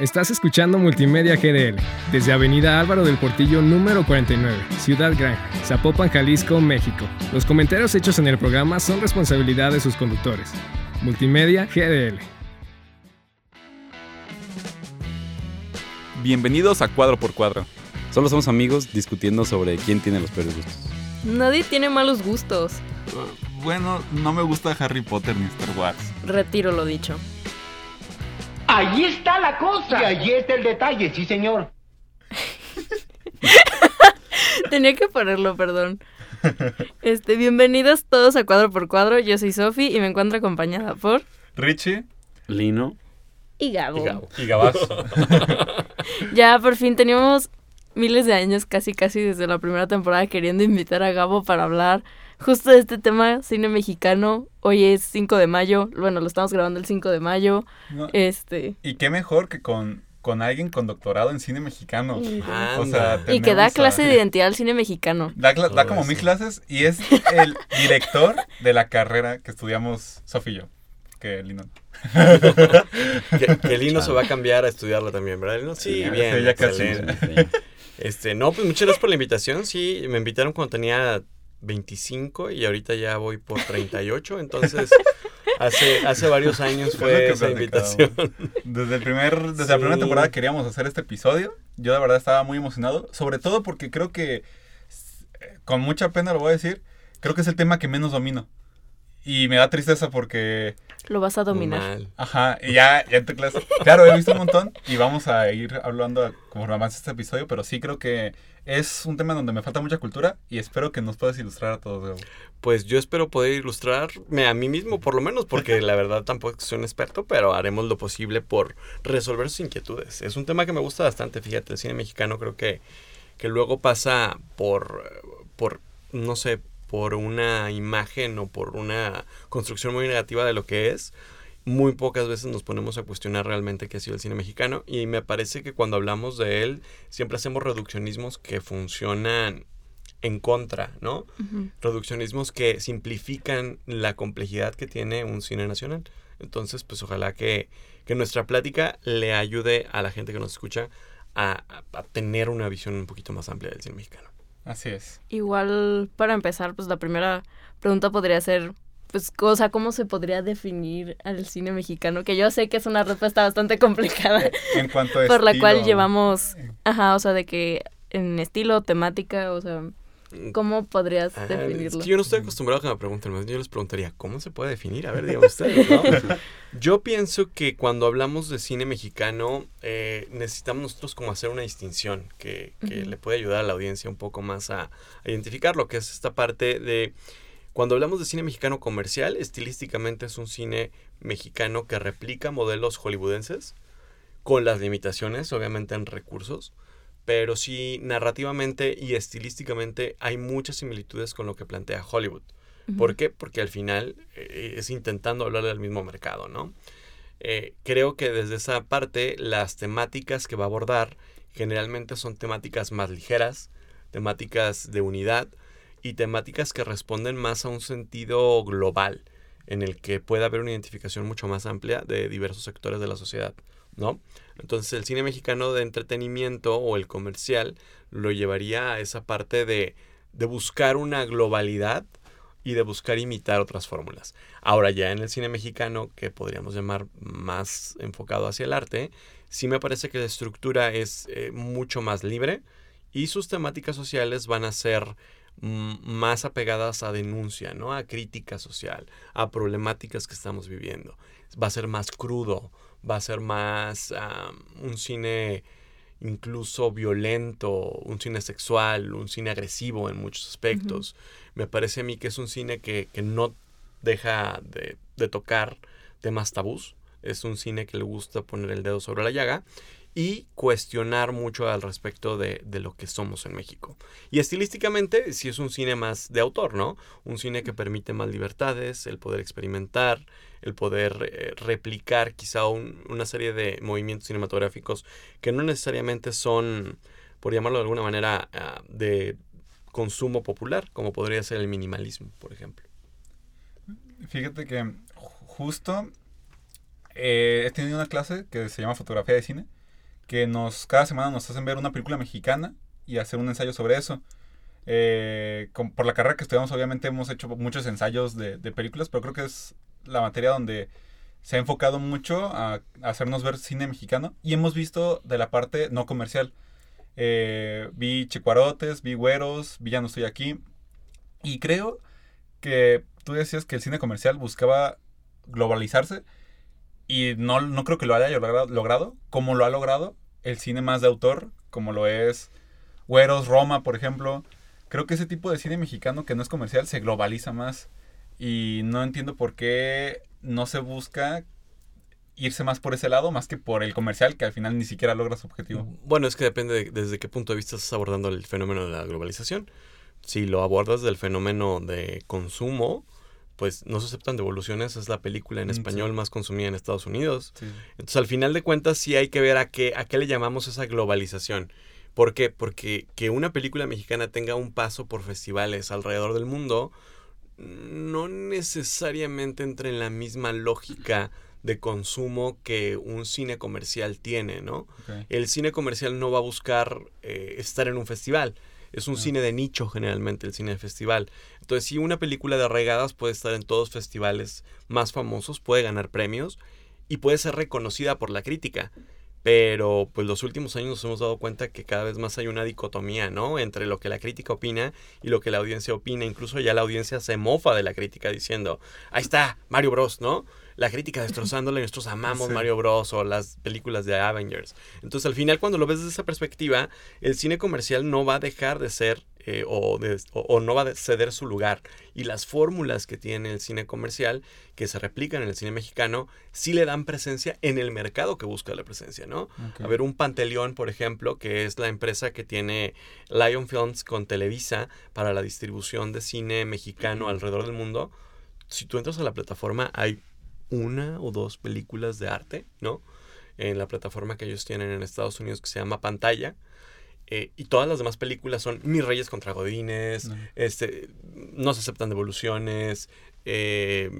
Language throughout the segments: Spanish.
Estás escuchando Multimedia GDL desde Avenida Álvaro del Portillo número 49, Ciudad Gran, Zapopan, Jalisco, México. Los comentarios hechos en el programa son responsabilidad de sus conductores. Multimedia GDL. Bienvenidos a Cuadro por Cuadro. Solo somos amigos discutiendo sobre quién tiene los peores gustos. Nadie tiene malos gustos. Bueno, no me gusta Harry Potter ni Star Wars. Retiro lo dicho. Ahí está la cosa. Y allí está el detalle, sí, señor. Tenía que ponerlo, perdón. Este, bienvenidos todos a Cuadro por Cuadro. Yo soy Sofi y me encuentro acompañada por Richie. Lino. y Gabo. Y Gabo. Y Gabazo. Ya por fin teníamos miles de años, casi casi desde la primera temporada, queriendo invitar a Gabo para hablar justo de este tema, cine mexicano. Hoy es 5 de mayo, bueno, lo estamos grabando el 5 de mayo. No, Este, y qué mejor que con, con alguien con doctorado en cine mexicano. O sea, y que da a- clase de identidad al cine mexicano. Da, da como eso. mil clases y es el director de la carrera que estudiamos Sofi y yo. Que Lino. Que, que Lino se va a cambiar a estudiarla también, ¿verdad? Lino? Sí, bien. casi. Este, no, pues muchas gracias por la invitación. Sí, me invitaron cuando tenía 25 y ahorita ya voy por 38. Entonces, hace, hace varios años fue esa invitación. Desde, el primer, desde la primera temporada queríamos hacer este episodio. Yo de verdad estaba muy emocionado. Sobre todo porque creo que, con mucha pena lo voy a decir, creo que es el tema que menos domino. Y me da tristeza porque Lo vas a dominar. mal. Ajá, y ya, ya en tu clase. Claro, he visto un montón y vamos a ir hablando como avance este episodio, pero sí creo que es un tema donde me falta mucha cultura y espero que nos puedas ilustrar a todos. Pues yo espero poder ilustrarme a mí mismo, por lo menos, porque la verdad tampoco soy un experto, pero haremos lo posible por resolver sus inquietudes. Es un tema que me gusta bastante, fíjate, el cine mexicano creo que, que luego pasa por, por, no sé, por una imagen o por una construcción muy negativa de lo que es. Muy pocas veces nos ponemos a cuestionar realmente qué ha sido el cine mexicano y me parece que cuando hablamos de él siempre hacemos reduccionismos que funcionan en contra, ¿no? Reduccionismos que simplifican la complejidad que tiene un cine nacional. Entonces, pues ojalá que, que nuestra plática le ayude a la gente que nos escucha a, a- a tener una visión un poquito más amplia del cine mexicano. Así es. Igual, para empezar, pues la primera pregunta podría ser, pues, o sea, ¿cómo se podría definir al cine mexicano? Que yo sé que es una respuesta bastante complicada, En cuanto a por la cual llevamos, ajá, o sea, de que en estilo, temática, o sea, ¿cómo podrías Ah, es definirlo? que yo no estoy acostumbrado a que me pregunten más. Yo les preguntaría, ¿cómo se puede definir? A ver, díganme ustedes. ¿no? Yo pienso que cuando hablamos de cine mexicano, eh, necesitamos nosotros como hacer una distinción que, que le puede ayudar a la audiencia un poco más a, a identificar lo que es esta parte de... Cuando hablamos de cine mexicano comercial, estilísticamente es un cine mexicano que replica modelos hollywoodenses, con las limitaciones, obviamente, en recursos pero sí narrativamente y estilísticamente hay muchas similitudes con lo que plantea Hollywood. ¿Por qué? Porque al final eh, es intentando hablarle al mismo mercado, ¿no? Eh, creo que desde esa parte las temáticas que va a abordar generalmente son temáticas más ligeras, temáticas de unidad y temáticas que responden más a un sentido global en el que pueda haber una identificación mucho más amplia de diversos sectores de la sociedad, ¿no? Entonces el cine mexicano de entretenimiento o el comercial lo llevaría a esa parte de, de buscar una globalidad y de buscar imitar otras fórmulas. Ahora ya en el cine mexicano, que podríamos llamar más enfocado hacia el arte, sí me parece que la estructura es eh, mucho más libre y sus temáticas sociales van a ser mm, más apegadas a denuncia, ¿no? A crítica social, a problemáticas que estamos viviendo. Va a ser más crudo, va a ser más un cine incluso violento, un cine sexual, un cine agresivo en muchos aspectos. Me parece a mí que es un cine que, que no deja de, de tocar temas tabús. Es un cine que le gusta poner el dedo sobre la llaga y cuestionar mucho al respecto de, de lo que somos en México. Y estilísticamente sí es un cine más de autor, ¿no? Un cine que permite más libertades, el poder experimentar, el poder eh, replicar quizá un- una serie de movimientos cinematográficos que no necesariamente son, por llamarlo de alguna manera, ah, de consumo popular, como podría ser el minimalismo, por ejemplo. Fíjate que ju- justo eh, he tenido una clase que se llama fotografía de cine que nos cada semana nos hacen ver una película mexicana y hacer un ensayo sobre eso. Eh, por la carrera que estudiamos, obviamente hemos hecho muchos ensayos de, de películas, pero creo que es la materia donde se ha enfocado mucho a, hacernos ver cine mexicano y hemos visto de la parte no comercial. Eh, vi Chicuarotes, vi Güeros, vi Ya no estoy aquí. Y creo que tú decías que el cine comercial buscaba globalizarse y no, no creo que lo haya logrado, logrado como lo ha logrado el cine más de autor, como lo es Güeros, Roma, por ejemplo. Creo que ese tipo de cine mexicano que no es comercial se globaliza más y no entiendo por qué no se busca irse más por ese lado más que por el comercial que al final ni siquiera logra su objetivo. Bueno, es que depende de desde qué punto de vista estás abordando el fenómeno de la globalización. Si lo abordas del fenómeno de consumo, pues no se aceptan devoluciones, es la película en Mm, sí. español más consumida en Estados Unidos. Sí. Entonces, al final de cuentas, sí hay que ver a qué, a qué le llamamos esa globalización. ¿Por qué? Porque que una película mexicana tenga un paso por festivales alrededor del mundo no necesariamente entra en la misma lógica de consumo que un cine comercial tiene, ¿no? El cine comercial no va a buscar eh, estar en un festival. Es un Ah. cine de nicho generalmente, el cine de festival. Entonces, si una película de regadas puede estar en todos los festivales más famosos, puede ganar premios y puede ser reconocida por la crítica. Pero pues los últimos años nos hemos dado cuenta que cada vez más hay una dicotomía, ¿no? Entre lo que la crítica opina y lo que la audiencia opina. Incluso ya la audiencia se mofa de la crítica diciendo, ahí está, Mario Bros, ¿no? La crítica destrozándole, nosotros amamos Sí. Mario Bros o las películas de Avengers. Entonces al final cuando lo ves desde esa perspectiva, el cine comercial no va a dejar de ser eh, o, de- o- o no va a ceder su lugar. Y las fórmulas que tiene el cine comercial, que se replican en el cine mexicano, sí le dan presencia en el mercado que busca la presencia, ¿no? A ver, un Panteleón, por ejemplo, que es la empresa que tiene Lion Films con Televisa para la distribución de cine mexicano alrededor del mundo. Si tú entras a la plataforma, hay una o dos películas de arte, ¿no? En la plataforma que ellos tienen en Estados Unidos que se llama Pantalla. Eh, y todas las demás películas son Mis Reyes contra Godines, No. este, no se aceptan devoluciones, eh,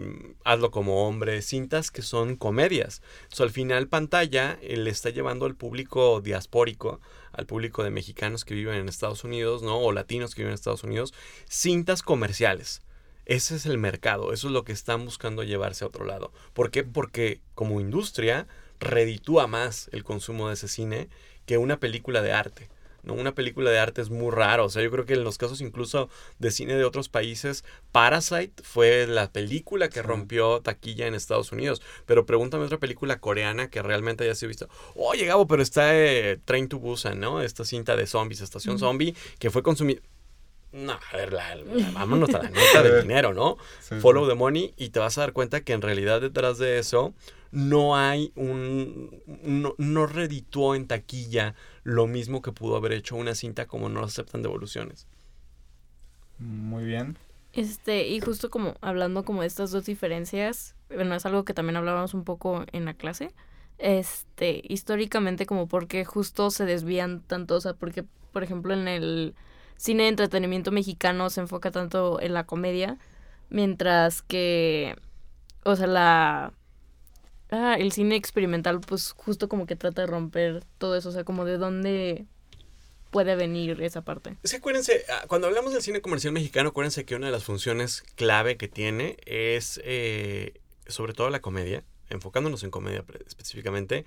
hazlo como hombre, cintas que son comedias. So, al final pantalla eh, le está llevando al público diaspórico, al público de mexicanos que viven en Estados Unidos, ¿no? O latinos que viven en Estados Unidos, cintas comerciales. Ese es el mercado, eso es lo que están buscando llevarse a otro lado. ¿Por qué? Porque como industria reditúa más el consumo de ese cine que una película de arte. ¿No? Una película de arte es muy raro. O sea, yo creo que en los casos incluso de cine de otros países, Parasite fue la película que Sí. rompió taquilla en Estados Unidos. Pero pregúntame otra película coreana que realmente haya sido visto. Oye, Gabo, pero está eh, Train to Busan, ¿no? Esta cinta de zombies, Estación Zombie, que fue consumida. No, a ver, la- la- vámonos a la neta del dinero, ¿no? Sí, Follow sí. the money y te vas a dar cuenta que en realidad detrás de eso no hay un... no, no redituó en taquilla lo mismo que pudo haber hecho una cinta como no aceptan devoluciones. Muy bien. Este, y justo como hablando como de estas dos diferencias, bueno, es algo que también hablábamos un poco en la clase. Este, históricamente como porque justo se desvían tanto, o sea, porque por ejemplo en el cine de entretenimiento mexicano se enfoca tanto en la comedia, mientras que o sea, la ah, el cine experimental pues justo como que trata de romper todo eso, o sea, como de dónde puede venir esa parte. Es que acuérdense, ah, cuando hablamos del cine comercial mexicano, acuérdense que una de las funciones clave que tiene es, eh, sobre todo la comedia, enfocándonos en comedia específicamente,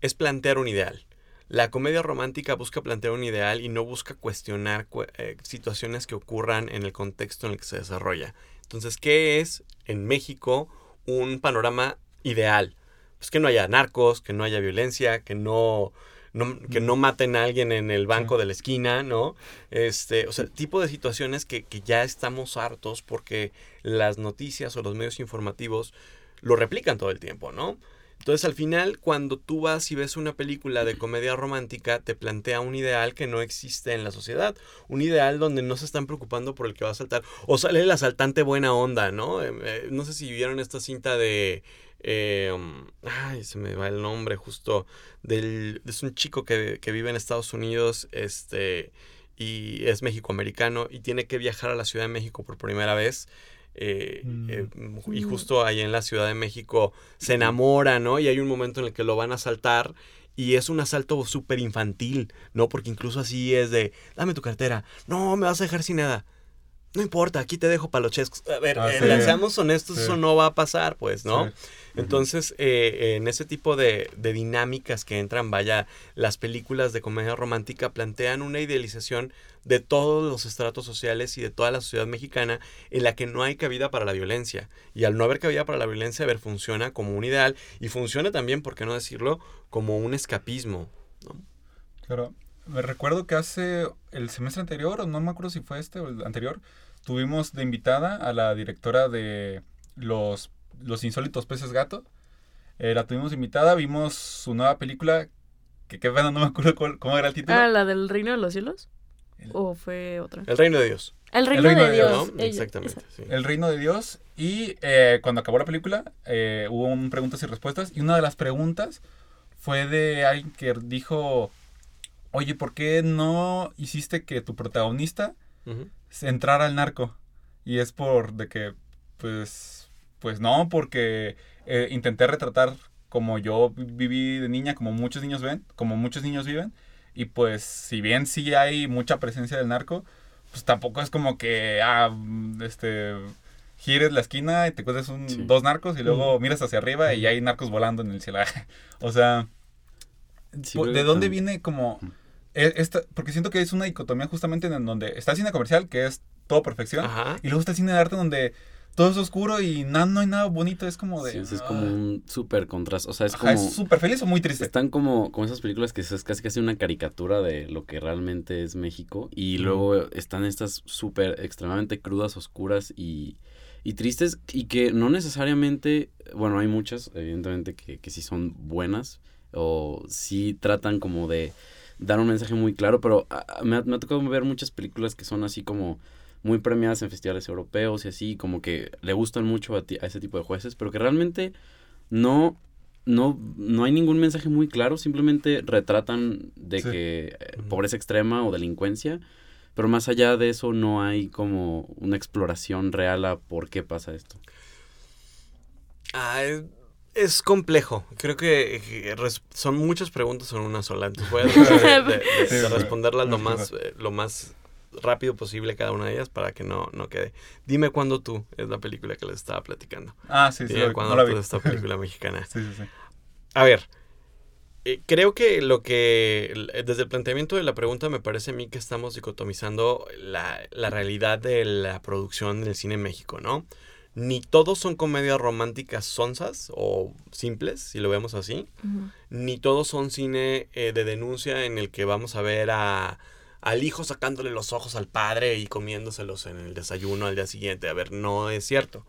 es plantear un ideal. La comedia romántica busca plantear un ideal y no busca cuestionar cu- eh, situaciones que ocurran en el contexto en el que se desarrolla. Entonces, ¿qué es en México un panorama ideal? Pues que no haya narcos, que no haya violencia, que no, no- que no maten a alguien en el banco de la esquina, ¿no? Este, o sea, tipo de situaciones que, que ya estamos hartos porque las noticias o los medios informativos lo replican todo el tiempo, ¿no? Entonces al final, cuando tú vas y ves una película de comedia romántica, te plantea un ideal que no existe en la sociedad. Un ideal donde no se están preocupando por el que va a saltar. O sale el asaltante buena onda, ¿no? Eh, eh, no sé si vieron esta cinta de... eh, ay, se me va el nombre justo. Del, es un chico que, que vive en Estados Unidos, este, y es mexicoamericano y tiene que viajar a la Ciudad de México por primera vez. eh, Mm. eh, y justo ahí en la Ciudad de México se enamora, ¿no? Y hay un momento en el que lo van a asaltar y es un asalto súper infantil, ¿no? Porque incluso así es de, dame tu cartera, no, me vas a dejar sin nada. No importa, aquí te dejo para los chescos. A ver, Ah, eh, sí. seamos honestos, Sí. eso no va a pasar, pues, ¿no? Sí. Entonces, eh, en ese tipo de, de dinámicas que entran, vaya, las películas de comedia romántica plantean una idealización de todos los estratos sociales y de toda la sociedad mexicana en la que no hay cabida para la violencia. Y al no haber cabida para la violencia, a ver, funciona como un ideal y funciona también, por qué no decirlo, como un escapismo. ¿no? Claro. Me recuerdo que hace el semestre anterior, o no me acuerdo si fue este o el anterior, tuvimos de invitada a la directora de Los, los Insólitos Peces Gato. Eh, la tuvimos invitada, vimos su nueva película, que qué pena, no me acuerdo cuál- cómo era el título. Ah, la del Reino de los Cielos. El- ¿O fue otra? El reino de Dios. El Reino, Reino de de Dios. Dios, ¿no? ella, Exactamente. esa. sí. El Reino de Dios. Y eh, cuando acabó la película, eh, hubo un preguntas y respuestas. Y una de las preguntas fue de alguien que dijo, oye, ¿por qué no hiciste que tu protagonista se entrara al narco? Y es por de que, pues, pues no, porque eh, intenté retratar como yo vi- viví de niña, como muchos niños ven, como muchos niños viven. Y pues, si bien sí hay mucha presencia del narco, pues tampoco es como que, ah, mm, este, gires la esquina y te encuentres un, Sí. dos narcos y luego miras hacia arriba y hay narcos volando en el cielo. o sea, Sí, ¿de dónde también- viene como e- esta? Porque siento que es una dicotomía justamente en donde está el cine comercial, que es todo perfección, Ajá. y luego está el cine de arte donde todo es oscuro y na- no hay nada bonito, es como de... Sí, es como ah, un súper contraste. O sea, es ajá, como. ¿Es súper feliz o muy triste? Están como, como esas películas que es casi casi una caricatura de lo que realmente es México. Y luego están estas súper extremadamente crudas, oscuras y, y tristes. Y que no necesariamente, bueno, hay muchas, evidentemente, que, que sí son buenas. O sí tratan como de dar un mensaje muy claro. Pero ah, ah, me, ha, me ha tocado ver muchas películas que son así como muy premiadas en festivales europeos y así, como que le gustan mucho a, ti- a ese tipo de jueces, pero que realmente no, no, no hay ningún mensaje muy claro, simplemente retratan de Sí. que eh, pobreza extrema o delincuencia, pero más allá de eso no hay como una exploración real a por qué pasa esto. Ah, es, es complejo. Creo que res- son muchas preguntas en una sola. Entonces voy a tratar de, de- de- Sí, de sí. responderlas lo más, eh, lo más rápido posible cada una de ellas para que no, no quede. Dime cuándo tú es la película que les estaba platicando. Ah, sí, sí, Dime cuándo no la tú esta película mexicana. Sí, sí, sí. A ver, eh, creo que lo que, eh, desde el planteamiento de la pregunta, me parece a mí que estamos dicotomizando la, la realidad de la producción del cine en México, ¿no? Ni todos son comedias románticas sonsas o simples, si lo vemos así, ni todos son cine eh, de denuncia en el que vamos a ver a, al hijo sacándole los ojos al padre y comiéndoselos en el desayuno al día siguiente. A ver, no es cierto.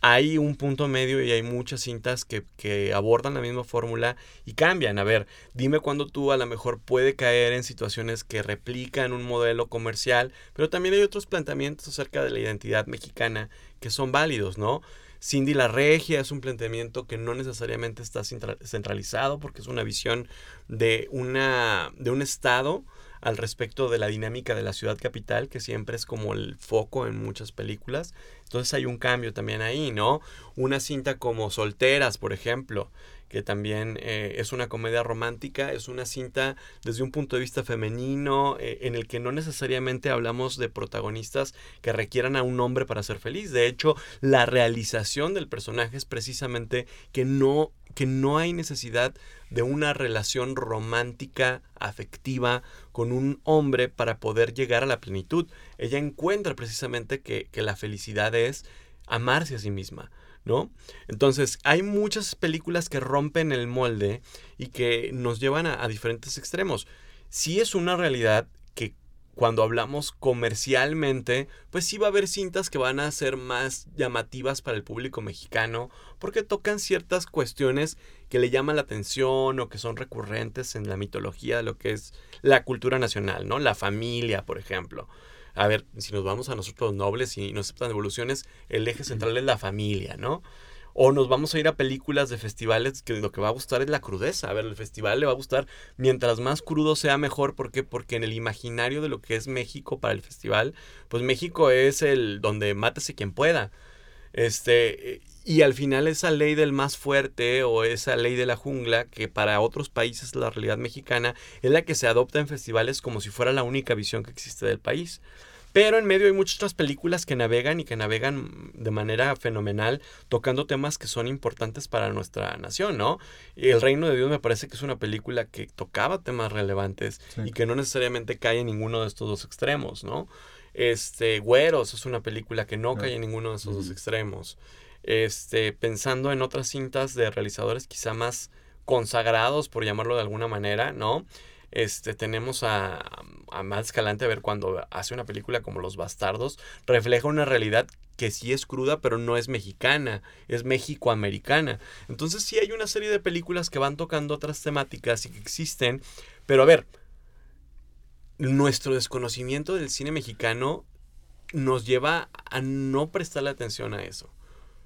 Hay un punto medio y hay muchas cintas que, que abordan la misma fórmula y cambian. A ver, dime cuándo tú a lo mejor puede caer en situaciones que replican un modelo comercial, pero también hay otros planteamientos acerca de la identidad mexicana que son válidos, ¿no? Cindy la Regia es un planteamiento que no necesariamente está centra- centralizado porque es una visión de, una, de un estado al respecto de la dinámica de la ciudad capital, que siempre es como el foco en muchas películas. Entonces hay un cambio también ahí, ¿no? Una cinta como Solteras, por ejemplo, que también eh, es una comedia romántica, es una cinta desde un punto de vista femenino, eh, en el que no necesariamente hablamos de protagonistas que requieran a un hombre para ser feliz. De hecho, la realización del personaje es precisamente que no, que no hay necesidad de una relación romántica, afectiva, con un hombre para poder llegar a la plenitud. Ella encuentra precisamente que, que la felicidad es amarse a sí misma. ¿No? Entonces, hay muchas películas que rompen el molde y que nos llevan a, diferentes extremos. Sí es una realidad que cuando hablamos comercialmente, pues sí va a haber cintas que van a ser más llamativas para el público mexicano, porque tocan ciertas cuestiones que le llaman la atención o que son recurrentes en la mitología de lo que es la cultura nacional, ¿no? La familia, por ejemplo. A ver, si nos vamos a nosotros nobles y nos aceptan evoluciones, el eje central es la familia, ¿no? O nos vamos a ir a películas de festivales que lo que va a gustar es la crudeza. A ver, el festival le va a gustar mientras más crudo sea mejor. ¿Por qué? Porque en el imaginario de lo que es México para el festival, pues México es el donde mátese quien pueda. Este, Y al final esa ley del más fuerte o esa ley de la jungla, que para otros países es la realidad mexicana, es la que se adopta en festivales como si fuera la única visión que existe del país. Pero en medio hay muchas otras películas que navegan y que navegan de manera fenomenal, tocando temas que son importantes para nuestra nación, ¿no? El Reino de Dios me parece que es una película que tocaba temas relevantes Sí. y que no necesariamente cae en ninguno de estos dos extremos, ¿no? Este, Güeros es una película que no No. cae en ninguno de esos dos extremos. Este, pensando en otras cintas de realizadores quizá más consagrados, por llamarlo de alguna manera, ¿no? Este, tenemos a, a Matt a ver cuando hace una película como Los Bastardos, refleja una realidad que sí es cruda, pero no es mexicana, es mexicoamericana. Entonces sí hay una serie de películas que van tocando otras temáticas y que existen, pero a ver, nuestro desconocimiento del cine mexicano nos lleva a no prestarle atención a eso.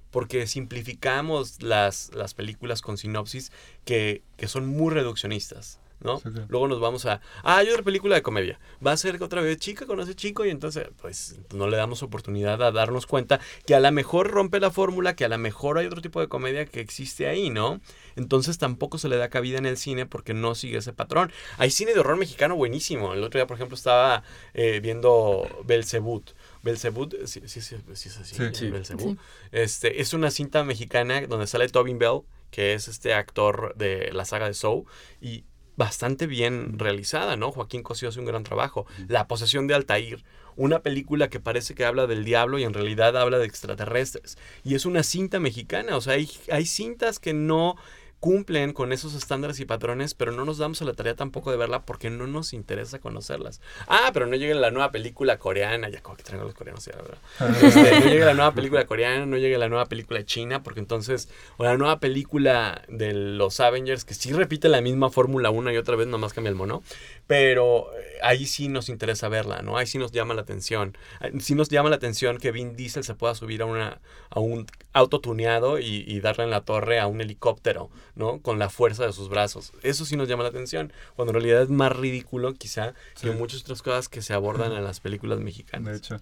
Porque simplificamos las, las películas con sinopsis que, que son muy reduccionistas. ¿No? Sí, sí. Luego nos vamos a, ah, hay otra película de comedia. Va a ser que otra vez chica conoce chico y entonces pues no le damos oportunidad a darnos cuenta que a lo mejor rompe la fórmula, que a lo mejor hay otro tipo de comedia que existe ahí, ¿no? Entonces tampoco se le da cabida en el cine porque no sigue ese patrón. Hay cine de horror mexicano buenísimo. El otro día, por ejemplo, estaba eh, viendo Belzebut. Belzebut, sí, sí, sí, sí es así. Sí. Sí. Belzebú. Este, es una cinta mexicana donde sale Tobin Bell, que es este actor de la saga de Soul, y bastante bien realizada, ¿no? Joaquín Cosío hace un gran trabajo. La posesión de Altair, una película que parece que habla del diablo y en realidad habla de extraterrestres. Y es una cinta mexicana, o sea, hay, hay cintas que no cumplen con esos estándares y patrones, pero no nos damos a la tarea tampoco de verla porque no nos interesa conocerlas. Ah, pero no llega la nueva película coreana, ya como que traigo los coreanos ya, ¿verdad? Este, no llega la nueva película coreana, no llega la nueva película china, porque entonces, o la nueva película de los Avengers, que sí repite la misma fórmula una y otra vez, nomás cambia el mono, pero eh, ahí sí nos interesa verla, ¿no? Ahí sí nos llama la atención. Ah, Sí nos llama la atención que Vin Diesel se pueda subir a, una, a un auto tuneado y, y darle en la torre a un helicóptero, ¿no? Con la fuerza de sus brazos. Eso sí nos llama la atención, cuando en realidad es más ridículo quizá que muchas otras cosas que se abordan en las películas mexicanas. De hecho.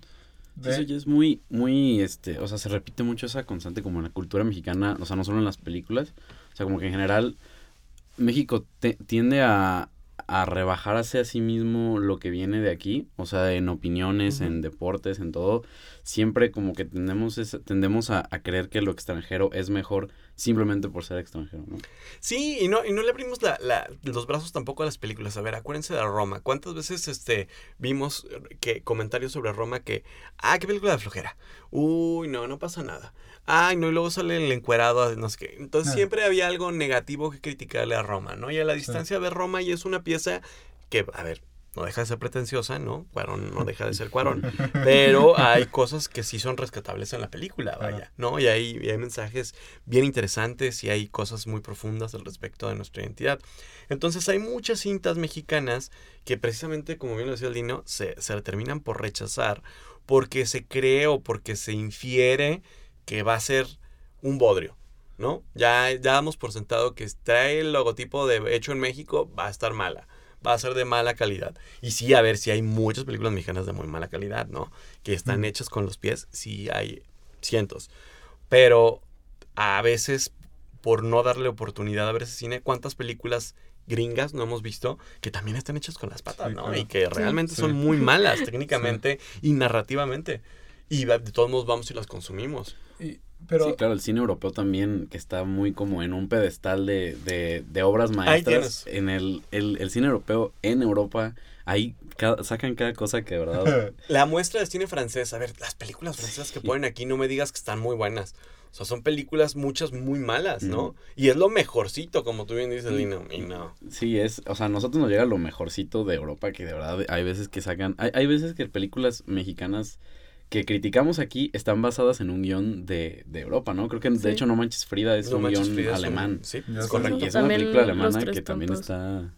Sí, Eso ya es muy, muy, este, o sea, se repite mucho esa constante como en la cultura mexicana, o sea, no solo en las películas, o sea, como que en general México te- tiende a, a rebajarse a sí mismo lo que viene de aquí, o sea, en opiniones, en deportes, en todo, siempre como que tendemos, esa- tendemos a, a creer que lo extranjero es mejor simplemente por ser extranjero, ¿no? Sí, y no, y no le abrimos la, la- los brazos tampoco a las películas. A ver, acuérdense de Roma. ¿Cuántas veces este vimos que comentarios sobre Roma que, ah, qué película de flojera? Uy, no, no pasa nada. Ay, no, y luego sale el encuerado, no sé qué. Entonces Ah. siempre había algo negativo que criticarle a Roma, ¿no? Y a la distancia ver Roma y es una pieza que, a ver, no deja de ser pretenciosa, ¿no? Cuarón no deja de ser Cuarón. Pero hay cosas que sí son rescatables en la película, vaya. ¿no? Y hay, y hay mensajes bien interesantes y hay cosas muy profundas al respecto de nuestra identidad. Entonces hay muchas cintas mexicanas que precisamente, como bien lo decía el Dino, se, se terminan por rechazar porque se cree o porque se infiere que va a ser un bodrio, ¿no? Ya, ya damos por sentado que trae el logotipo de hecho en México, va a estar mala, va a ser de mala calidad. Y sí, a ver, si hay muchas películas mexicanas de muy mala calidad, ¿no? Que están hechas con los pies, sí hay cientos. Pero a veces, por no darle oportunidad a ver ese cine, ¿cuántas películas gringas no hemos visto que también están hechas con las patas, Sí, ¿no? claro. Y que realmente Sí. son muy malas técnicamente y narrativamente. Y va- de todos modos vamos y las consumimos. Y- pero sí, claro, el cine europeo también, que está muy como en un pedestal de, de, de obras maestras. En el, el, el cine europeo, en Europa, ahí cada- sacan cada cosa que de verdad... La muestra de cine francés, a ver, las películas francesas que ponen aquí, no me digas que están muy buenas. O sea, son películas muchas muy malas, ¿no? Y es lo mejorcito, como tú bien dices, Lino. Y no. Sí, es, o sea, a nosotros nos llega lo mejorcito de Europa, que de verdad hay veces que sacan, hay, hay veces que películas mexicanas que criticamos aquí están basadas en un guion de, de Europa, ¿no? Creo que Sí. de hecho No Manches Frida es No un Manches guion es un- alemán. Sí, es correcto. Y es una película Los alemana Tres que también Tontos. está...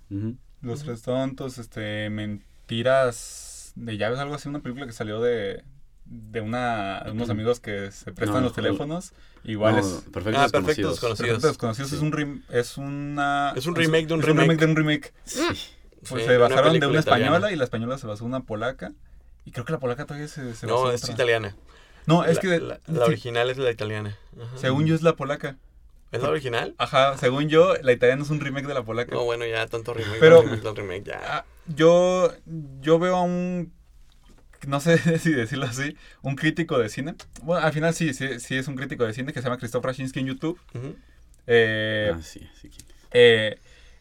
Los tres tontos, este, mentiras de llaves, algo así, una película que salió de, de una, de unos amigos que se prestan No, los teléfonos. Igual No, es... Perfectos Ah, Desconocidos. Perfectos Desconocidos es un rem- es una Es un remake de un es remake. de un remake. Sí. Pues Sí, se una basaron de una española italiana. y la española se basó en una polaca. Y creo que la polaca todavía se, se No, es otra. italiana. No, es la, que de- la, sí, original es la italiana. Ajá. según yo es la polaca. ¿Es la original? Ajá, según yo, la italiana es un remake de la polaca. No, bueno, ya tanto remake. Pero- tanto remake, ya. Ah, yo, yo veo a un, no sé si decirlo así, un crítico de cine. Bueno, al final sí, sí, sí es un crítico de cine que se llama Christoph Raczynski en YouTube. Eh, Ah, sí, sí. eh,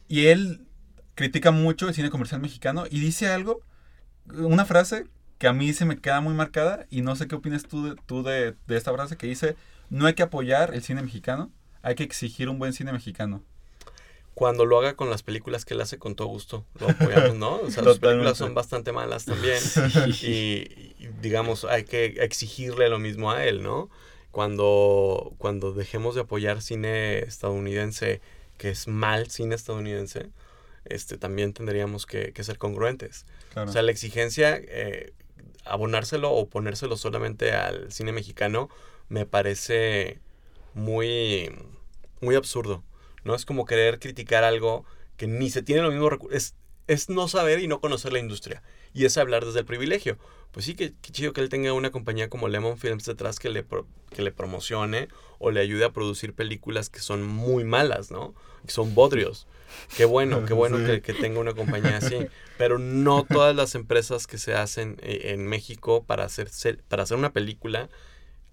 y él critica mucho el cine comercial mexicano y dice algo, una frase que a mí se me queda muy marcada y no sé qué opinas tú, de, tú de, de esta frase que dice, no hay que apoyar el cine mexicano, hay que exigir un buen cine mexicano. Cuando lo haga con las películas que él hace con todo gusto, lo apoyamos, ¿no? O sea, sus películas son bastante malas también. y, y, digamos, hay que exigirle lo mismo a él, ¿no? Cuando, cuando dejemos de apoyar cine estadounidense, que es mal cine estadounidense, este, también tendríamos que, que ser congruentes. Claro. O sea, la exigencia, eh, abonárselo o ponérselo solamente al cine mexicano, me parece muy, muy absurdo. ¿no? Es como querer criticar algo que ni se tiene los mismos recursos. Es, no saber y no conocer la industria. Y es hablar desde el privilegio. Pues sí, que, que chido que él tenga una compañía como Lemon Films detrás que le, pro- que le promocione o le ayude a producir películas que son muy malas, ¿no? Que son bodrios. Qué bueno, qué bueno Sí. que, que tenga una compañía así. Pero no todas las empresas que se hacen eh, en México para hacer, para hacer una película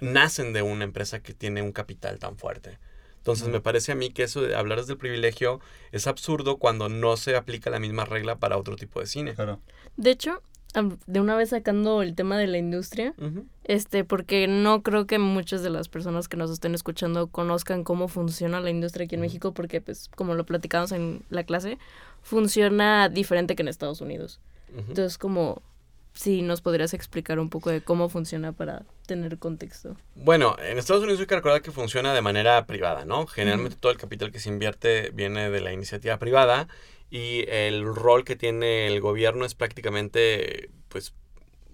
nacen de una empresa que tiene un capital tan fuerte. Entonces me parece a mí que eso de hablar desde el privilegio es absurdo cuando no se aplica la misma regla para otro tipo de cine. Claro. De hecho, de una vez sacando el tema de la industria, este, porque no creo que muchas de las personas que nos estén escuchando conozcan cómo funciona la industria aquí en México, porque pues como lo platicamos en la clase, funciona diferente que en Estados Unidos. Entonces, como si nos podrías explicar un poco de cómo funciona para tener contexto. Bueno, en Estados Unidos hay que recordar que funciona de manera privada, ¿no? Generalmente todo el capital que se invierte viene de la iniciativa privada y el rol que tiene el gobierno es prácticamente, pues,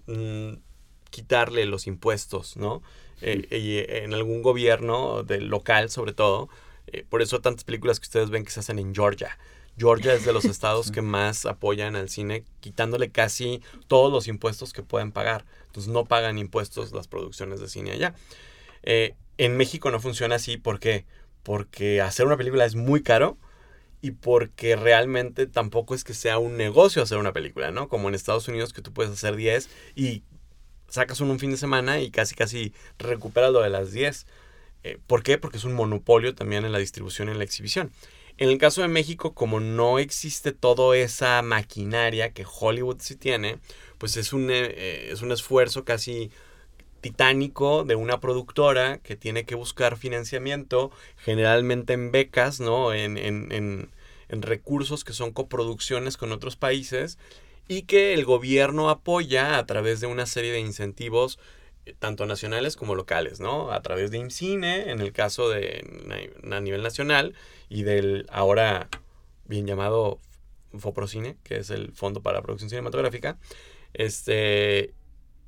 mm, quitarle los impuestos, ¿no? Eh, y en algún gobierno del local, sobre todo, eh, por eso tantas películas que ustedes ven que se hacen en Georgia. Georgia es de los estados que más apoyan al cine, quitándole casi todos los impuestos que pueden pagar. Entonces no pagan impuestos las producciones de cine allá. Eh, en México no funciona así. ¿Por qué? Porque hacer una película es muy caro y porque realmente tampoco es que sea un negocio hacer una película, ¿no? Como en Estados Unidos que tú puedes hacer 10 y sacas uno un fin de semana y casi casi recuperas lo de las 10. Eh, ¿Por qué? Porque es un monopolio también en la distribución y en la exhibición. En el caso de México, como no existe toda esa maquinaria que Hollywood sí tiene, pues es un, eh, es un esfuerzo casi titánico de una productora que tiene que buscar financiamiento, generalmente en becas, ¿no? En, en, en, en recursos que son coproducciones con otros países y que el gobierno apoya a través de una serie de incentivos tanto nacionales como locales, ¿no? A través de IMCINE, en el caso de a nivel nacional, y del ahora bien llamado FOPROCINE, que es el Fondo para la Producción Cinematográfica, este,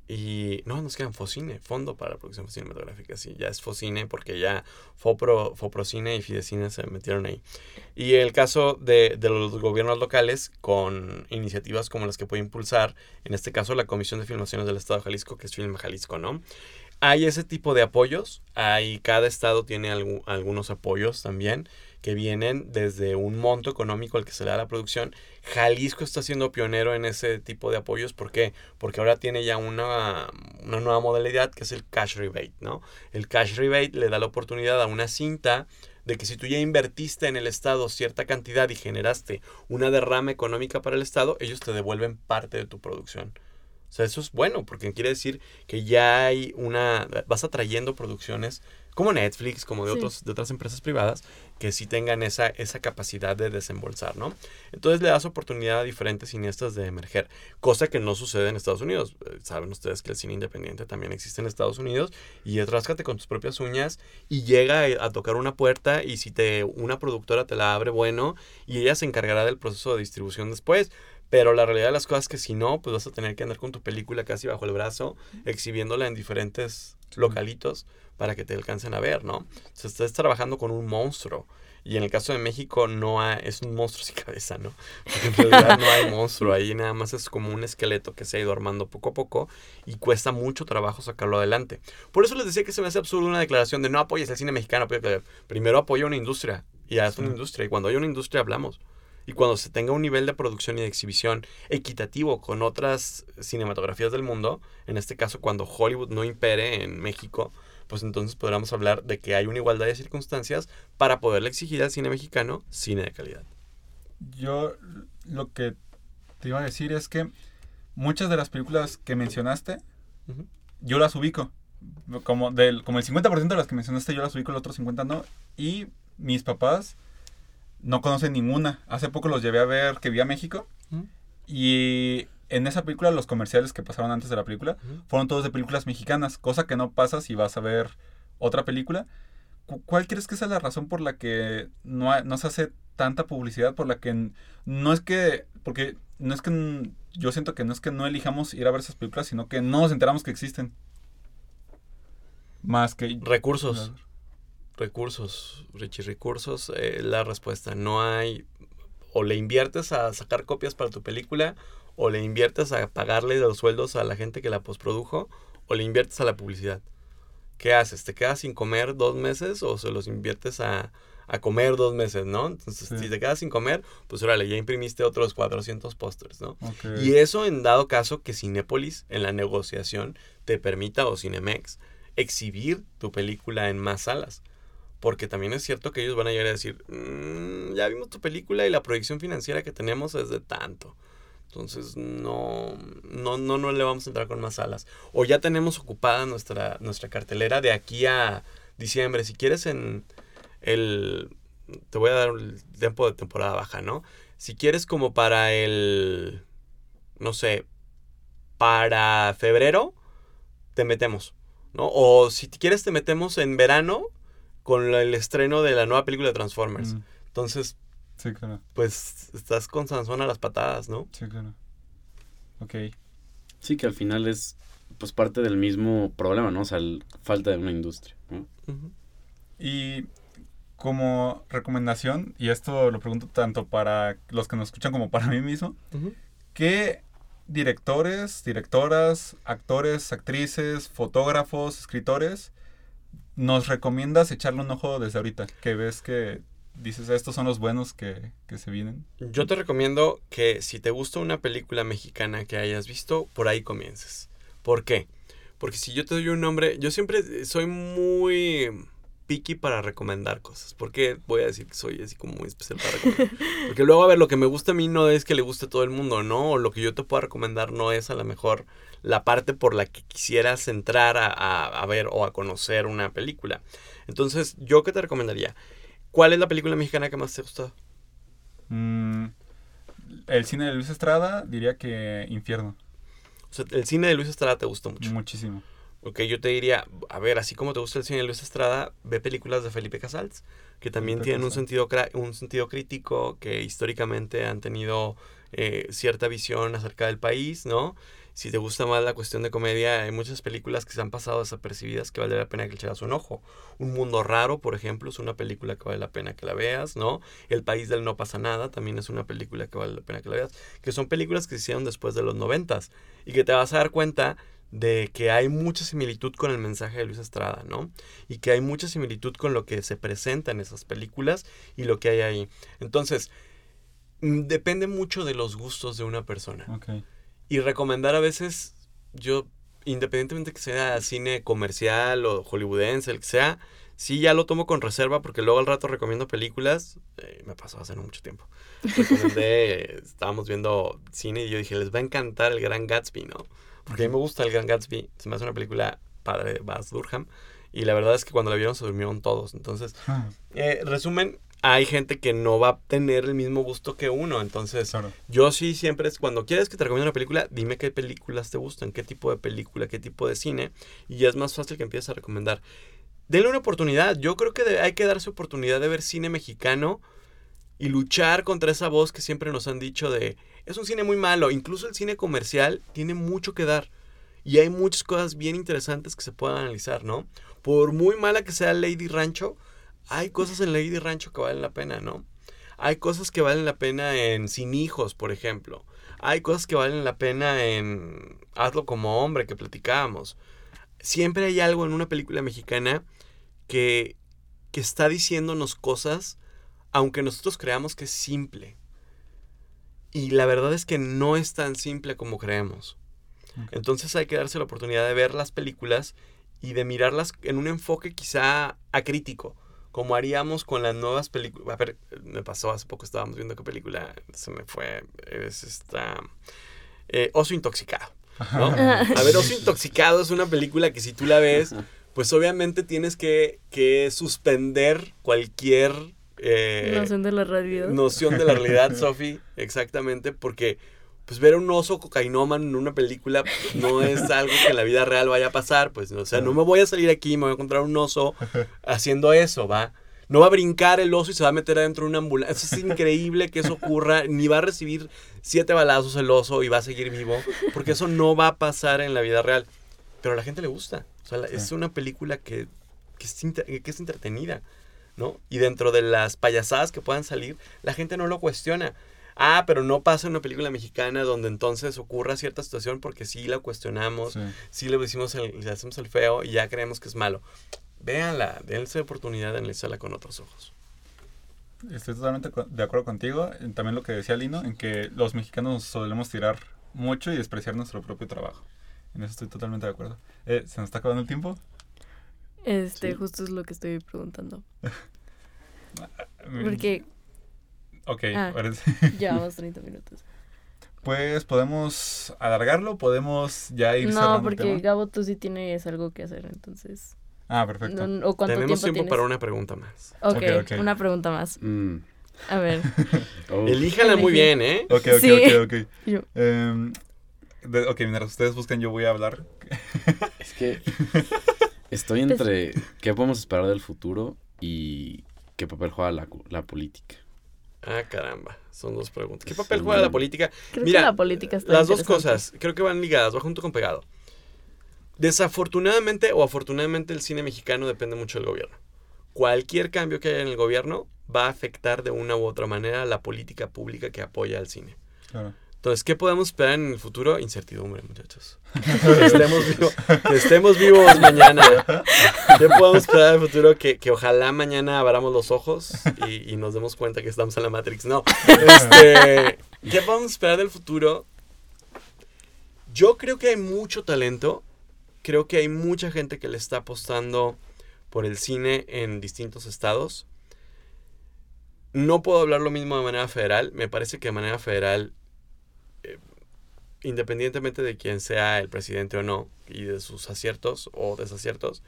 y no, nos quedan FOCINE, Fondo para la Producción Cinematográfica, sí, ya es FOCINE porque ya FOPRO, FOPROCINE y Fidecine se metieron ahí. Y el caso de, de los gobiernos locales con iniciativas como las que puede impulsar, en este caso la Comisión de Filmaciones del Estado de Jalisco, que es Film Jalisco, ¿no? Hay ese tipo de apoyos, hay, cada estado tiene algu- algunos apoyos también que vienen desde un monto económico al que se le da la producción. Jalisco está siendo pionero en ese tipo de apoyos, ¿por qué? Porque ahora tiene ya una, una nueva modalidad que es el cash rebate, ¿no? El cash rebate le da la oportunidad a una cinta de que si tú ya invertiste en el Estado cierta cantidad y generaste una derrama económica para el Estado, ellos te devuelven parte de tu producción. O sea, eso es bueno, porque quiere decir que ya hay una... vas atrayendo producciones como Netflix, como de, Sí. otros, de otras empresas privadas, que sí tengan esa, esa capacidad de desembolsar, ¿no? Entonces le das oportunidad a diferentes cineastas de emerger, cosa que no sucede en Estados Unidos. Eh, Saben ustedes que el cine independiente también existe en Estados Unidos y ráscate con tus propias uñas y llega a, a tocar una puerta y si te una productora te la abre, bueno, y ella se encargará del proceso de distribución después. Pero la realidad de las cosas es que si no, pues vas a tener que andar con tu película casi bajo el brazo, exhibiéndola en diferentes localitos para que te alcancen a ver, ¿no? O sea, estás trabajando con un monstruo. Y en el caso de México no hay, es un monstruo sin cabeza, ¿no? Porque en realidad no hay monstruo, ahí nada más es como un esqueleto que se ha ido armando poco a poco y cuesta mucho trabajo sacarlo adelante. Por eso les decía que se me hace absurdo una declaración de no apoyes el cine mexicano, primero apoya una industria, y haz una industria, y cuando hay una industria hablamos. Y cuando se tenga un nivel de producción y de exhibición equitativo con otras cinematografías del mundo, en este caso cuando Hollywood no impere en México, pues entonces podríamos hablar de que hay una igualdad de circunstancias para poderle exigir al cine mexicano cine de calidad. Yo lo que te iba a decir es que muchas de las películas que mencionaste, yo las ubico. Como, del, como el 50% de las que mencionaste yo las ubico, el otro 50% no. Y mis papás no conocen ninguna. Hace poco los llevé a ver que vi a México. Y en esa película, los comerciales que pasaron antes de la película, fueron todos de películas mexicanas. Cosa que no pasa si vas a ver otra película. Cu- ¿Cuál crees que sea la razón por la que no, ha- no se hace tanta publicidad? Por la que no es que... Porque no es que... Yo siento que no es que no elijamos ir a ver esas películas, sino que no nos enteramos que existen. Más que... Recursos. Recursos, Richie, recursos, eh, la respuesta. No hay, o le inviertes a sacar copias para tu película, o le inviertes a pagarle los sueldos a la gente que la postprodujo, o le inviertes a la publicidad. ¿Qué haces? ¿Te quedas sin comer dos meses o se los inviertes a, a comer dos meses, no? Entonces, Sí. si te quedas sin comer, pues órale, ya imprimiste otros 400 pósters, ¿no? Y eso en dado caso que Cinépolis en la negociación te permita o Cinemex exhibir tu película en más salas. Porque también es cierto que ellos van a llegar a decir, "Mm, ya vimos tu película y la proyección financiera que tenemos es de tanto. Entonces no, no, no, no le vamos a entrar con más salas. O ya tenemos ocupada nuestra, nuestra cartelera de aquí a diciembre. Si quieres en el... Te voy a dar el tiempo de temporada baja, ¿no? Si quieres como para el... No sé, para febrero, te metemos, ¿no? O si quieres te metemos en verano con la- el estreno de la nueva película de Transformers. Mm, Entonces, sí, claro. pues estás con Sansón a las patadas, ¿no? Sí, claro. Ok. Sí, que al final es pues parte del mismo problema, ¿no? O sea, el- falta de una industria, ¿no? Y como recomendación, y esto lo pregunto tanto para los que nos escuchan como para mí mismo. ¿qué directores, directoras, actores, actrices, fotógrafos, escritores nos recomiendas echarle un ojo desde ahorita? Que ves que dices, estos son los buenos que, que se vienen. Yo te recomiendo que si te gusta una película mexicana que hayas visto, por ahí comiences. ¿Por qué? Porque si yo te doy un nombre, yo siempre soy muy picky para recomendar cosas. Porque voy a decir que soy así como muy especial para recomendar. Porque luego, a ver, lo que me gusta a mí no es que le guste a todo el mundo, ¿no? O lo que yo te pueda recomendar no es a lo mejor la parte por la que quisieras entrar a, a- a ver o a conocer una película. Entonces, ¿yo qué te recomendaría? ¿Cuál es la película mexicana que más te ha gustado? Mm, el cine de Luis Estrada diría que Infierno. O sea, el cine de Luis Estrada te gustó mucho. Muchísimo. Ok, yo te diría, a ver, así como te gusta el cine de Luis Estrada, ve películas de Felipe Casals, que también Felipe tienen un sentido, un sentido crítico, que históricamente han tenido eh, cierta visión acerca del país, ¿no? Si te gusta más la cuestión de comedia, hay muchas películas que se han pasado desapercibidas que vale la pena que le echaras un ojo. Un Mundo Raro, por ejemplo, es una película que vale la pena que la veas, ¿no? El País del No Pasa Nada también es una película que vale la pena que la veas. Que son películas que se hicieron después de los noventas y que te vas a dar cuenta de que hay mucha similitud con el mensaje de Luis Estrada, ¿no? Y que hay mucha similitud con lo que se presenta en esas películas y lo que hay ahí. Entonces, depende mucho de los gustos de una persona. Y recomendar a veces, yo, independientemente que sea cine comercial o hollywoodense, el que sea, sí ya lo tomo con reserva porque luego al rato recomiendo películas. eh, me pasó hace no mucho tiempo. Recomendé, estábamos viendo cine y yo dije, les va a encantar el Gran Gatsby, ¿no? Porque a mí me gusta el Gran Gatsby. Se me hace una película padre de Baz Durham. Y la verdad es que cuando la vieron se durmieron todos. Entonces, eh, resumen, hay gente que no va a tener el mismo gusto que uno. Entonces, Claro. yo sí siempre es cuando quieres que te recomiende una película, dime qué películas te gustan, qué tipo de película, qué tipo de cine. Y ya es más fácil que empieces a recomendar. Denle una oportunidad. Yo creo que hay que darse oportunidad de ver cine mexicano y luchar contra esa voz que siempre nos han dicho de es un cine muy malo. Incluso el cine comercial tiene mucho que dar. Y hay muchas cosas bien interesantes que se pueden analizar, ¿no? Por muy mala que sea Lady Rancho, hay cosas en de Rancho que valen la pena, ¿no? Hay cosas que valen la pena en Sin Hijos, por ejemplo. Hay cosas que valen la pena en Hazlo como hombre, que platicábamos. Siempre hay algo en una película mexicana que, que está diciéndonos cosas, aunque nosotros creamos que es simple. Y la verdad es que no es tan simple como creemos. Entonces hay que darse la oportunidad de ver las películas y de mirarlas en un enfoque quizá acrítico, como haríamos con las nuevas películas. A ver, me pasó hace poco, estábamos viendo qué película se me fue. Es esta. eh, Oso Intoxicado. ¿no? A ver, Oso Intoxicado es una película que si tú la ves, pues obviamente tienes que, que suspender cualquier. eh, Noción de la realidad. noción de la realidad, Sofi, exactamente, porque pues ver a un oso cocainómano en una película no es algo que en la vida real vaya a pasar, pues, o sea, no me voy a salir aquí y me voy a encontrar un oso haciendo eso, ¿va? No va a brincar el oso y se va a meter adentro de una ambulancia. Es increíble que eso ocurra. Ni va a recibir siete balazos el oso y va a seguir vivo. Porque eso no va a pasar en la vida real. Pero a la gente le gusta. O sea, es una película que, que, es que es entretenida. ¿no? Y dentro de las payasadas que puedan salir, la gente no lo cuestiona. Ah, pero no pasa en una película mexicana donde entonces ocurra cierta situación porque sí la cuestionamos, Sí. sí le, decimos el, le hacemos el feo y ya creemos que es malo. Véanla, dense oportunidad de analizarla con otros ojos. Estoy totalmente de acuerdo contigo. en También lo que decía Lino, en que los mexicanos nos solemos tirar mucho y despreciar nuestro propio trabajo. En eso estoy totalmente de acuerdo. Eh, ¿Se nos está acabando el tiempo? Este, Sí. justo es lo que estoy preguntando. Mm, Porque Ok, Ah. llevamos 30 minutos. Pues podemos alargarlo, podemos ya ir No, porque tema. Gabo, tú sí tienes algo que hacer, entonces. Ah, perfecto. No, ¿O cuánto Tenemos tiempo, tiempo para una pregunta más. Ok, Ok, ok. una pregunta más. Mm. A ver. Oh. Elíjala muy bien, ¿eh? Ok, ok, Sí. ok, ok. Yo. Em, de- ok, mientras ustedes buscan, yo voy a hablar. Es que estoy entre qué podemos esperar del futuro y qué papel juega la, la política. Ah, caramba. Son dos preguntas. ¿Qué papel Sí. juega la política? Creo Mira, que la política está Las dos cosas, creo que van ligadas, va junto con pegado. Desafortunadamente o afortunadamente el cine mexicano depende mucho del gobierno. Cualquier cambio que haya en el gobierno va a afectar de una u otra manera la política pública que apoya al cine. Claro. Entonces, ¿qué podemos esperar en el futuro? Incertidumbre, muchachos. que, estemos vivo- que estemos vivos mañana. ¿Qué podemos esperar en el futuro? Que, que ojalá mañana abramos los ojos y, y nos demos cuenta que estamos en la Matrix. No. Este, ¿Qué podemos esperar del futuro? Yo creo que hay mucho talento. Creo que hay mucha gente que le está apostando por el cine en distintos estados. No puedo hablar lo mismo de manera federal. Me parece que de manera federal, independientemente de quién sea el presidente o no, y de sus aciertos o desaciertos,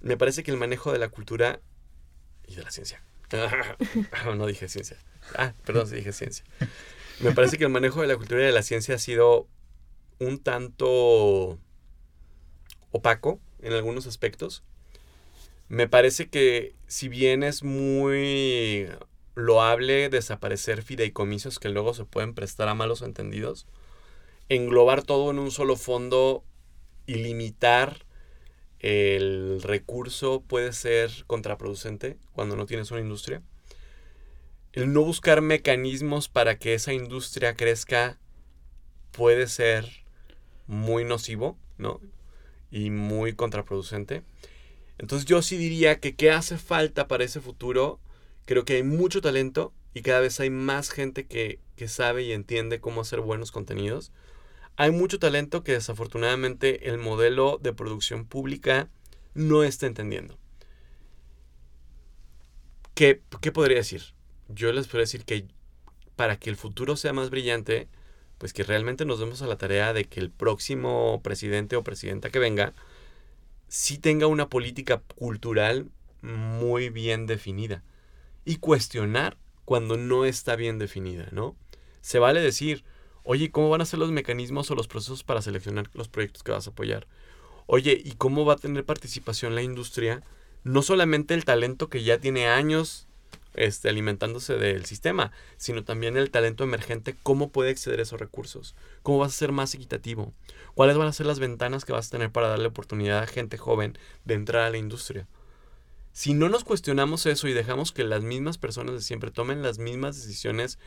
me parece que el manejo de la cultura y de la ciencia. no dije ciencia. Ah, perdón, sí dije ciencia. Me parece que el manejo de la cultura y de la ciencia ha sido un tanto opaco en algunos aspectos. Me parece que si bien es muy loable desaparecer fideicomisos que luego se pueden prestar a malos entendidos, englobar todo en un solo fondo y limitar el recurso puede ser contraproducente cuando no tienes una industria. El no buscar mecanismos para que esa industria crezca puede ser muy nocivo, ¿no? Y muy contraproducente. Entonces yo sí diría que qué hace falta para ese futuro. Creo que hay mucho talento y cada vez hay más gente que, que sabe y entiende cómo hacer buenos contenidos. Hay mucho talento que desafortunadamente el modelo de producción pública no está entendiendo. ¿Qué, qué podría decir? Yo les podría decir que para que el futuro sea más brillante, pues que realmente nos demos a la tarea de que el próximo presidente o presidenta que venga sí tenga una política cultural muy bien definida y cuestionar cuando no está bien definida, ¿no? Se vale decir, oye, ¿cómo van a ser los mecanismos o los procesos para seleccionar los proyectos que vas a apoyar? Oye, ¿y cómo va a tener participación la industria? No solamente el talento que ya tiene años este, alimentándose del sistema, sino también el talento emergente, cómo puede acceder a esos recursos, cómo vas a ser más equitativo, cuáles van a ser las ventanas que vas a tener para darle oportunidad a gente joven de entrar a la industria. Si no nos cuestionamos eso y dejamos que las mismas personas de siempre tomen las mismas decisiones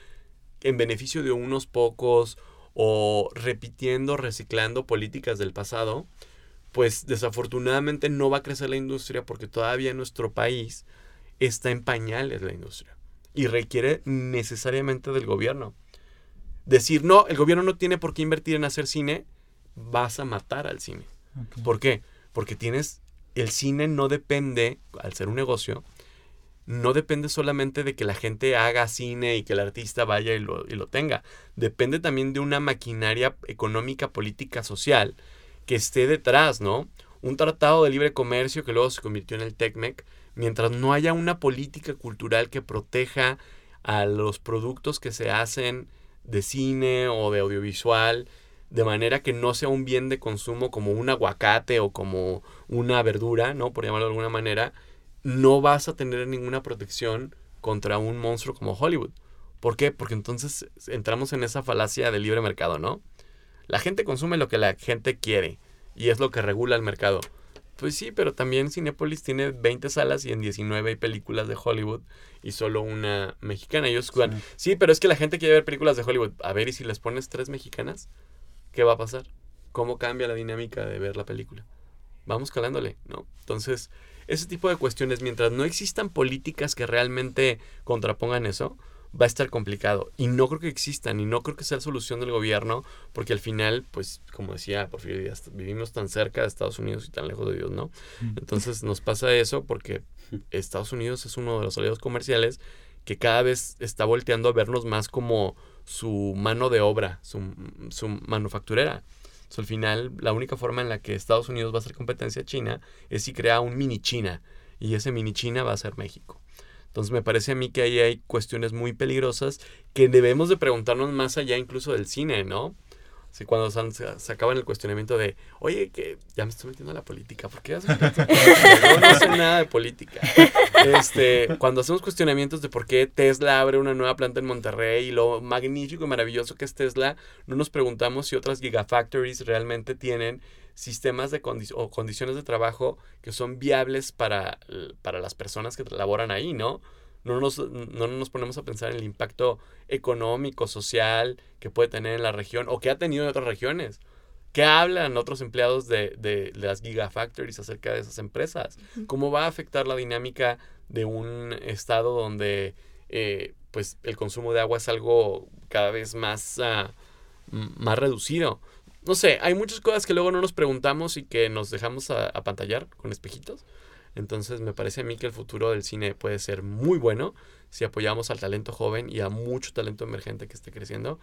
en beneficio de unos pocos o repitiendo, reciclando políticas del pasado, pues desafortunadamente no va a crecer la industria porque todavía nuestro país está en pañales la industria y requiere necesariamente del gobierno. Decir, no, el gobierno no tiene por qué invertir en hacer cine, vas a matar al cine. Ok. ¿Por qué? Porque tienes, el cine no depende, al ser un negocio, no depende solamente de que la gente haga cine y que el artista vaya y lo, y lo tenga. Depende también de una maquinaria económica, política, social que esté detrás, ¿no? Un tratado de libre comercio que luego se convirtió en el TECMEC, mientras no haya una política cultural que proteja a los productos que se hacen de cine o de audiovisual, de manera que no sea un bien de consumo como un aguacate o como una verdura, ¿no? Por llamarlo de alguna manera, no vas a tener ninguna protección contra un monstruo como Hollywood. ¿Por qué? Porque entonces entramos en esa falacia del libre mercado, ¿no? La gente consume lo que la gente quiere y es lo que regula el mercado. Pues sí, pero también Cinepolis tiene 20 salas y en 19 hay películas de Hollywood y solo una mexicana. Ellos juegan, sí. pero es que la gente quiere ver películas de Hollywood. A ver, ¿y si les pones tres mexicanas? ¿Qué va a pasar? ¿Cómo cambia la dinámica de ver la película? Vamos calándole, ¿no? Entonces, ese tipo de cuestiones, mientras no existan políticas que realmente contrapongan eso, va a estar complicado. Y no creo que existan, y no creo que sea la solución del gobierno, porque al final, pues, como decía Porfirio Díaz, vivimos tan cerca de Estados Unidos y tan lejos de Dios, ¿no? Entonces nos pasa eso porque Estados Unidos es uno de los aliados comerciales que cada vez está volteando a vernos más como su mano de obra, su, su manufacturera. Entonces, al final, la única forma en la que Estados Unidos va a hacer competencia China es si crea un mini China. Y ese mini China va a ser México. Entonces me parece a mí que ahí hay cuestiones muy peligrosas que debemos de preguntarnos más allá incluso del cine, ¿no? Así cuando se, se acaba el cuestionamiento de, oye, que ya me estoy metiendo a la política, ¿por qué haces no sé nada de política. Este, cuando hacemos cuestionamientos de por qué Tesla abre una nueva planta en Monterrey y lo magnífico y maravilloso que es Tesla, no nos preguntamos si otras gigafactories realmente tienen sistemas de condi o condiciones de trabajo que son viables para, para las personas que laboran ahí, ¿no? No nos, no nos ponemos a pensar en el impacto económico, social que puede tener en la región o que ha tenido en otras regiones. ¿Qué hablan otros empleados de, de, de las gigafactories acerca de esas empresas? ¿Cómo va a afectar la dinámica de un estado donde eh, pues el consumo de agua es algo cada vez más, uh, más reducido? No sé, hay muchas cosas que luego no nos preguntamos y que nos dejamos a, a pantallar con espejitos. Entonces me parece a mí que el futuro del cine puede ser muy bueno si apoyamos al talento joven y a mucho talento emergente que esté creciendo.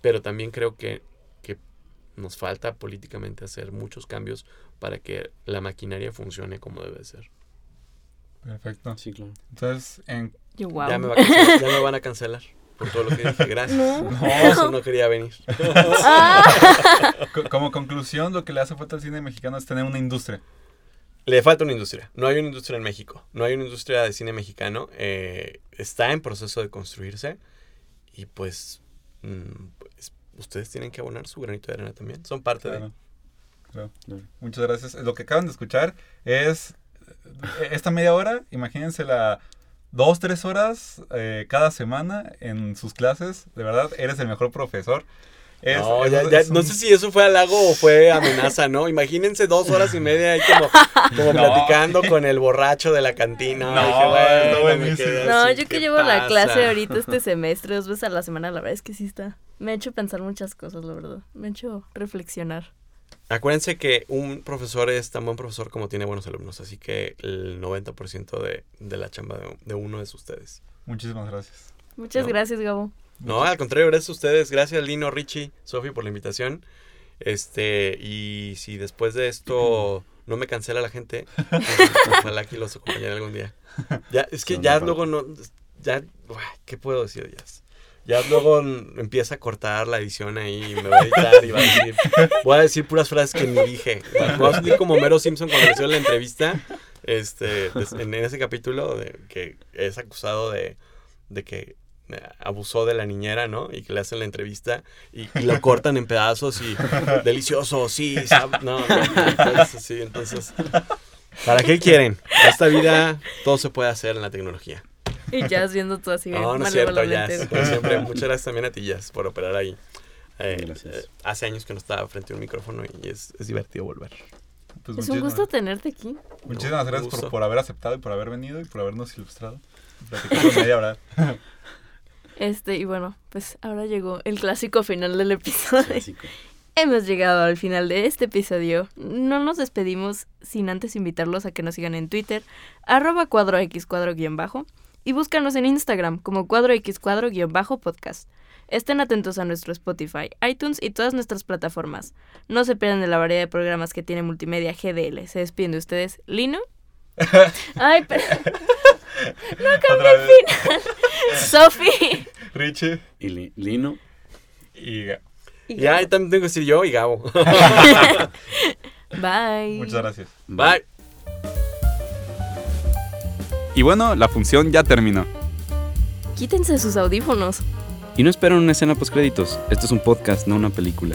Pero también creo que, que nos falta políticamente hacer muchos cambios para que la maquinaria funcione como debe ser. Perfecto. Sí, claro. Entonces, en... Yo, wow. ya, me va a cancelar, ya me van a cancelar por todo lo que dije. Gracias. No. No, eso no quería venir. Ah. co- como conclusión, lo que le hace falta al cine mexicano es tener una industria. Le falta una industria. No hay una industria en México. No hay una industria de cine mexicano. Eh, está en proceso de construirse. Y pues, mm, pues, ustedes tienen que abonar su granito de arena también. Son parte Claro. Claro. Muchas gracias. Lo que acaban de escuchar es eh, esta media hora, imagínensela dos, tres horas eh, cada semana en sus clases. De verdad, eres el mejor profesor. Es- no, es- ya- ya- un- no sé si eso fue halago o fue amenaza, ¿no? Imagínense dos horas y media ahí como, como No. platicando con el borracho de la cantina. No, Dije, buenísimo. No, así, yo que ¿qué llevo la clase ahorita este semestre, dos veces a la semana, la verdad es que sí está. Me ha hecho pensar muchas cosas, la verdad. Me ha hecho reflexionar. Acuérdense que un profesor es tan buen profesor como tiene buenos alumnos, así que el 90% de, de la chamba de, de uno es ustedes. Muchísimas gracias. Muchas No. gracias, Gabo. No, al contrario, gracias a ustedes. Gracias, Lino, Richie, Sofi, por la invitación. Este, y si después de esto no me cancela la gente, pues, ojalá que los acompañaré algún día. Ya, es que ya luego no, ya, ¿qué puedo decir ya? Ya luego empieza a cortar la edición ahí y me va a editar y va a decir, voy a decir puras frases que ni dije. Voy a sentir como Mero Simpson cuando hicieron la entrevista, este, en ese capítulo de que es acusado de, de que abusó de la niñera, ¿no? Y que le hacen la entrevista y, y lo cortan en pedazos y delicioso, sí, sab- no, no, entonces, sí, entonces ¿Para qué quieren? Esta vida todo se puede hacer en la tecnología. Y ya haciendo todo así. No, no es cierto, Jazz. Como siempre, muchas gracias también a ti, Jazz, por operar ahí. Eh, Gracias. eh, hace años que no estaba frente a un micrófono y es, es divertido volver. Pues Es un muchísimas- gusto tenerte aquí. Muchísimas No, gracias por, por haber aceptado y por haber venido y por habernos ilustrado. Platicamos media hora. Este, y bueno, pues ahora llegó el clásico final del episodio. Clásico. Hemos llegado al final de este episodio. No nos despedimos sin antes invitarlos a que nos sigan en Twitter, arroba cuadro x cuadro guion bajo, y búscanos en Instagram como cuadro x cuadro guion bajo podcast. Estén atentos a nuestro Spotify, iTunes y todas nuestras plataformas. No se pierdan de la variedad de programas que tiene Multimedia GDL. Se despiden de ustedes, Lino. Ay, pero Otra vez. Sofi. Richie Y Li- Lino. y Ga- Y ahí también tengo que decir yo y Gabo. Bye. muchas gracias. Bye. Y bueno, la función ya terminó. Quítense sus audífonos. Y no esperen una escena post créditos. Esto es un podcast, no una película.